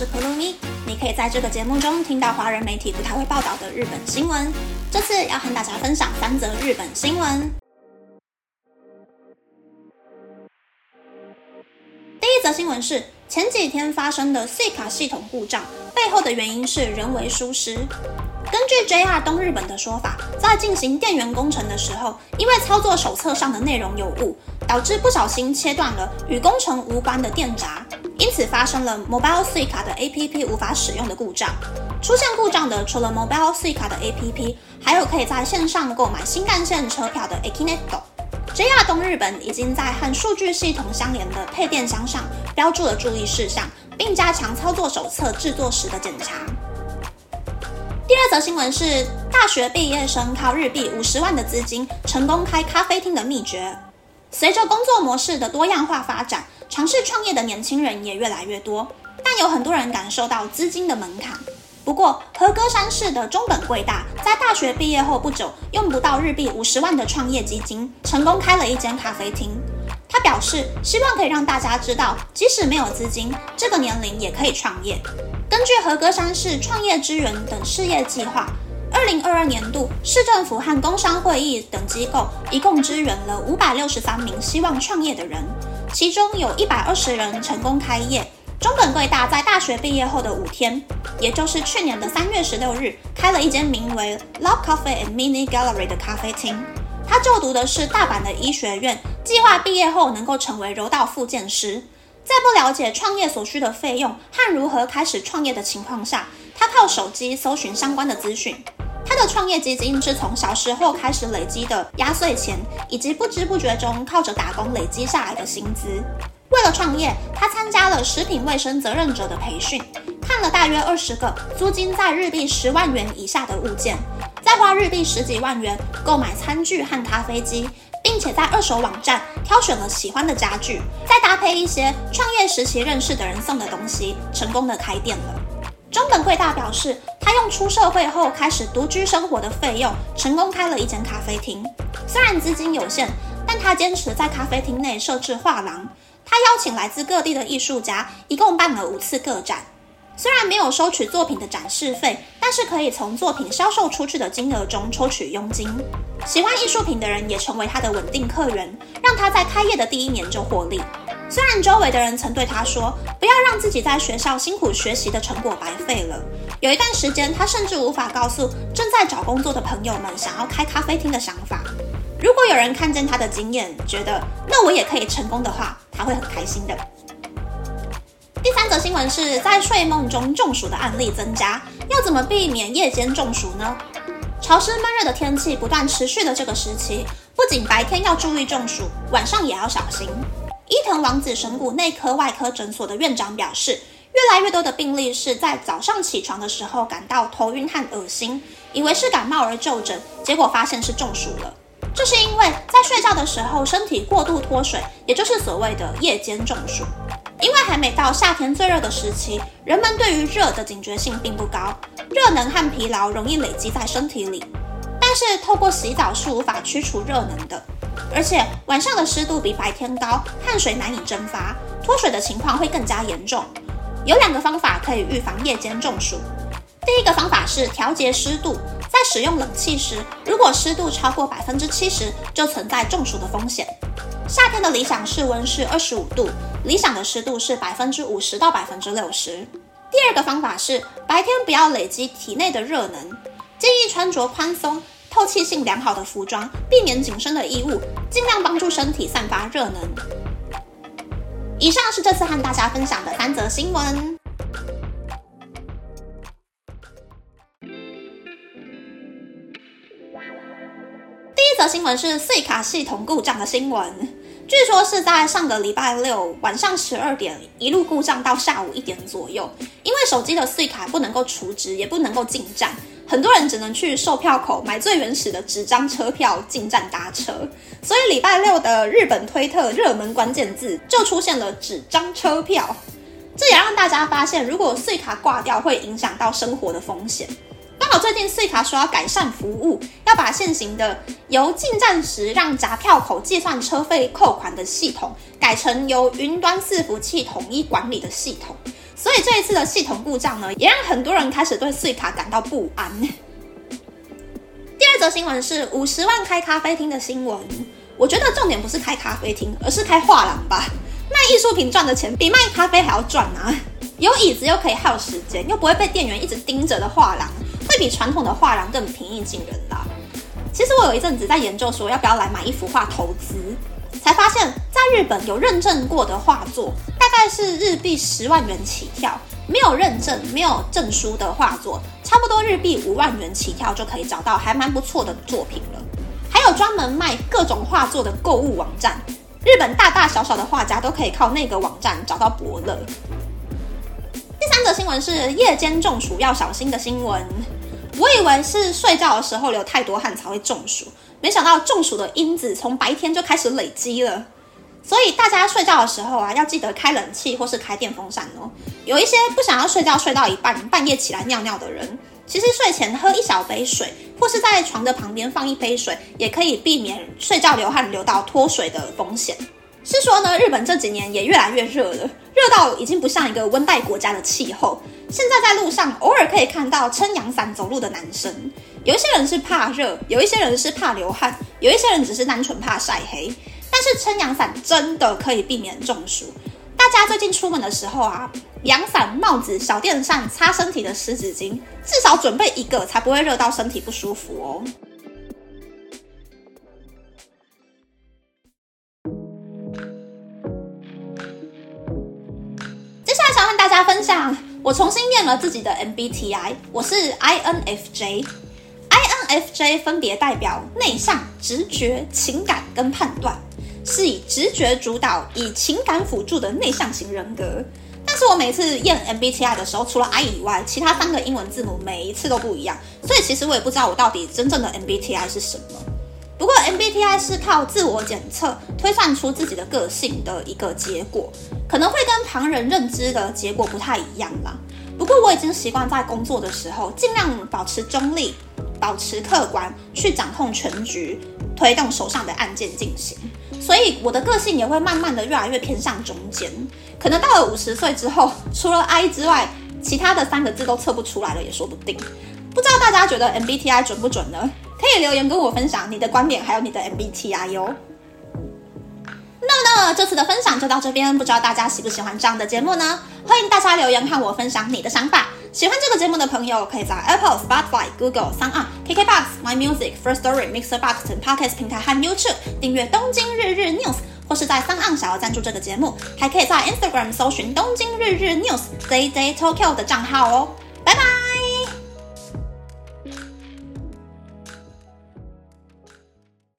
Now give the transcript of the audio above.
是 Kurumi，你可以在这个节目中听到华人媒体不太会报道的日本新闻。这次要和大家分享三则日本新闻。第一则新闻是前几天发生的 C 卡系统故障，背后的原因是人为疏失。根据 JR 东日本的说法，在进行电源工程的时候，因为操作手册上的内容有误，导致不小心切断了与工程无关的电闸，因此发生了 Mobile Suica 的 APP 无法使用的故障。出现故障的除了 Mobile Suica 的 APP，还有可以在线上购买新干线车票的 Akineto。JR 东日本已经在和数据系统相连的配电箱上标注了注意事项，并加强操作手册制作时的检查。第二则新闻是大学毕业生靠日币五十万的资金成功开咖啡厅的秘诀。随着工作模式的多样化发展，尝试创业的年轻人也越来越多，但有很多人感受到资金的门槛。不过，和歌山市的中本贵大在大学毕业后不久，用不到日币五十万的创业基金，成功开了一间咖啡厅。他表示，希望可以让大家知道，即使没有资金，这个年龄也可以创业。根据和歌山市创业支援等事业计划，二零二二年度市政府和工商会议等机构一共支援了五百六十三名希望创业的人，其中有一百二十人成功开业。中本贵大在大学毕业后的五天，也就是去年的三月十六日，开了一间名为 Love Coffee and Mini Gallery 的咖啡厅。他就读的是大阪的医学院，计划毕业后能够成为柔道复健师。在不了解创业所需的费用和如何开始创业的情况下，他靠手机搜寻相关的资讯。他的创业基金是从小时候开始累积的压岁钱，以及不知不觉中靠着打工累积下来的薪资。为了创业，他参加了食品卫生责任者的培训，看了大约二十个租金在日币十万元以下的物件，再花日币十几万元购买餐具和咖啡机。并且在二手网站挑选了喜欢的家具，再搭配一些创业时期认识的人送的东西，成功的开店了。中本贵大表示，他用出社会后开始独居生活的费用，成功开了一间咖啡厅。虽然资金有限，但他坚持在咖啡厅内设置画廊。他邀请来自各地的艺术家，一共办了五次个展。虽然没有收取作品的展示费，但是可以从作品销售出去的金额中抽取佣金。喜欢艺术品的人也成为他的稳定客源，让他在开业的第一年就获利。虽然周围的人曾对他说，不要让自己在学校辛苦学习的成果白费了。有一段时间，他甚至无法告诉正在找工作的朋友们想要开咖啡厅的想法。如果有人看见他的经验，觉得那我也可以成功的话，他会很开心的。第三则新闻是在睡梦中中暑的案例增加，要怎么避免夜间中暑呢？潮湿闷热的天气不断持续的这个时期，不仅白天要注意中暑，晚上也要小心。伊藤王子神谷内科外科诊所的院长表示，越来越多的病例是在早上起床的时候感到头晕和恶心，以为是感冒而就诊，结果发现是中暑了。这是因为在睡觉的时候身体过度脱水，也就是所谓的夜间中暑。因为还没到夏天最热的时期，人们对于热的警觉性并不高，热能和疲劳容易累积在身体里。但是透过洗澡是无法驱除热能的，而且晚上的湿度比白天高，汗水难以蒸发，脱水的情况会更加严重。有两个方法可以预防夜间中暑。第一个方法是调节湿度，在使用冷气时，如果湿度超过百分之七十，就存在中暑的风险。夏天的理想室温是二十五度，理想的湿度是百分之五十到百分之六十。第二个方法是白天不要累积体内的热能，建议穿着宽松、透气性良好的服装，避免紧身的衣物，尽量帮助身体散发热能。以上是这次和大家分享的三则新闻。第一则新闻是碎卡系统故障的新闻。据说是在上个礼拜六晚上十二点一路故障到下午一点左右，因为手机的碎卡不能够储值，也不能够进站，很多人只能去售票口买最原始的纸张车票进站搭车，所以礼拜六的日本推特热门关键字就出现了纸张车票，这也让大家发现，如果碎卡挂掉会影响到生活的风险。刚好最近碎卡说要改善服务，要把现行的由进站时让闸票口计算车费扣款的系统，改成由云端伺服器统一管理的系统。所以这一次的系统故障呢，也让很多人开始对碎卡感到不安。第二则新闻是五十万开咖啡厅的新闻。我觉得重点不是开咖啡厅，而是开画廊吧。卖艺术品赚的钱比卖咖啡还要赚啊！有椅子又可以耗时间，又不会被店员一直盯着的画廊，会比传统的画廊更平易近人啦。其实我有一阵子在研究说要不要来买一幅画投资，才发现，在日本有认证过的画作，概是日币十万元起跳；没有认证、没有证书的画作，差不多日币五万元起跳就可以找到还蛮不错的作品了。还有专门卖各种画作的购物网站，日本大大小小的画家都可以靠那个网站找到伯乐。第三则新闻是夜间中暑要小心的新闻。我以为是睡觉的时候流太多汗才会中暑，没想到中暑的因子从白天就开始累积了。所以大家睡觉的时候啊，要记得开冷气或是开电风扇哦。有一些不想要睡觉睡到一半，半夜起来尿尿的人，其实睡前喝一小杯水，或是在床的旁边放一杯水，也可以避免睡觉流汗流到脱水的风险。是说呢，日本这几年也越来越热了，热到已经不像一个温带国家的气候。现在在路上偶尔可以看到撑阳伞走路的男生，有一些人是怕热，有一些人是怕流汗，有一些人只是单纯怕晒黑。但是撑阳伞真的可以避免中暑。大家最近出门的时候啊，阳伞、帽子、小电扇、擦身体的湿纸巾，至少准备一个，才不会热到身体不舒服哦。接下来想和大家分享，我重新验了自己的 MBTI，我是 INFJ，INFJ 分别代表内向、直觉、情感跟判断，是以直觉主导、以情感辅助的内向型人格。但是我每次验 MBTI 的时候，除了 I 以外，其他三个英文字母每一次都不一样，所以其实我也不知道我到底真正的 MBTI 是什么。不过 MBTI 是靠自我检测推算出自己的个性的一个结果，可能会跟旁人认知的结果不太一样啦。不过我已经习惯在工作的时候尽量保持中立，保持客观，去掌控全局，推动手上的案件进行。所以我的个性也会慢慢的越来越偏向中间。可能到了五十岁之后，除了 I 之外，其他的三个字都测不出来了也说不定。不知道大家觉得 MBTI 准不准呢？可以留言跟我分享你的观点，还有你的 MBTI 哟。那那，这次的分享就到这边，不知道大家喜不喜欢这样的节目呢？欢迎大家留言和我分享你的想法。喜欢这个节目的朋友，可以在 Apple、Spotify、Google、s o n KKBox、My Music、First Story、Mixer Box 等 Podcast 平台和 YouTube 订阅《东京日日 News》，或是在 s o n 想要赞助这个节目，还可以在 Instagram 搜寻《东京日日 News》Day Day Tokyo 的账号哦。拜拜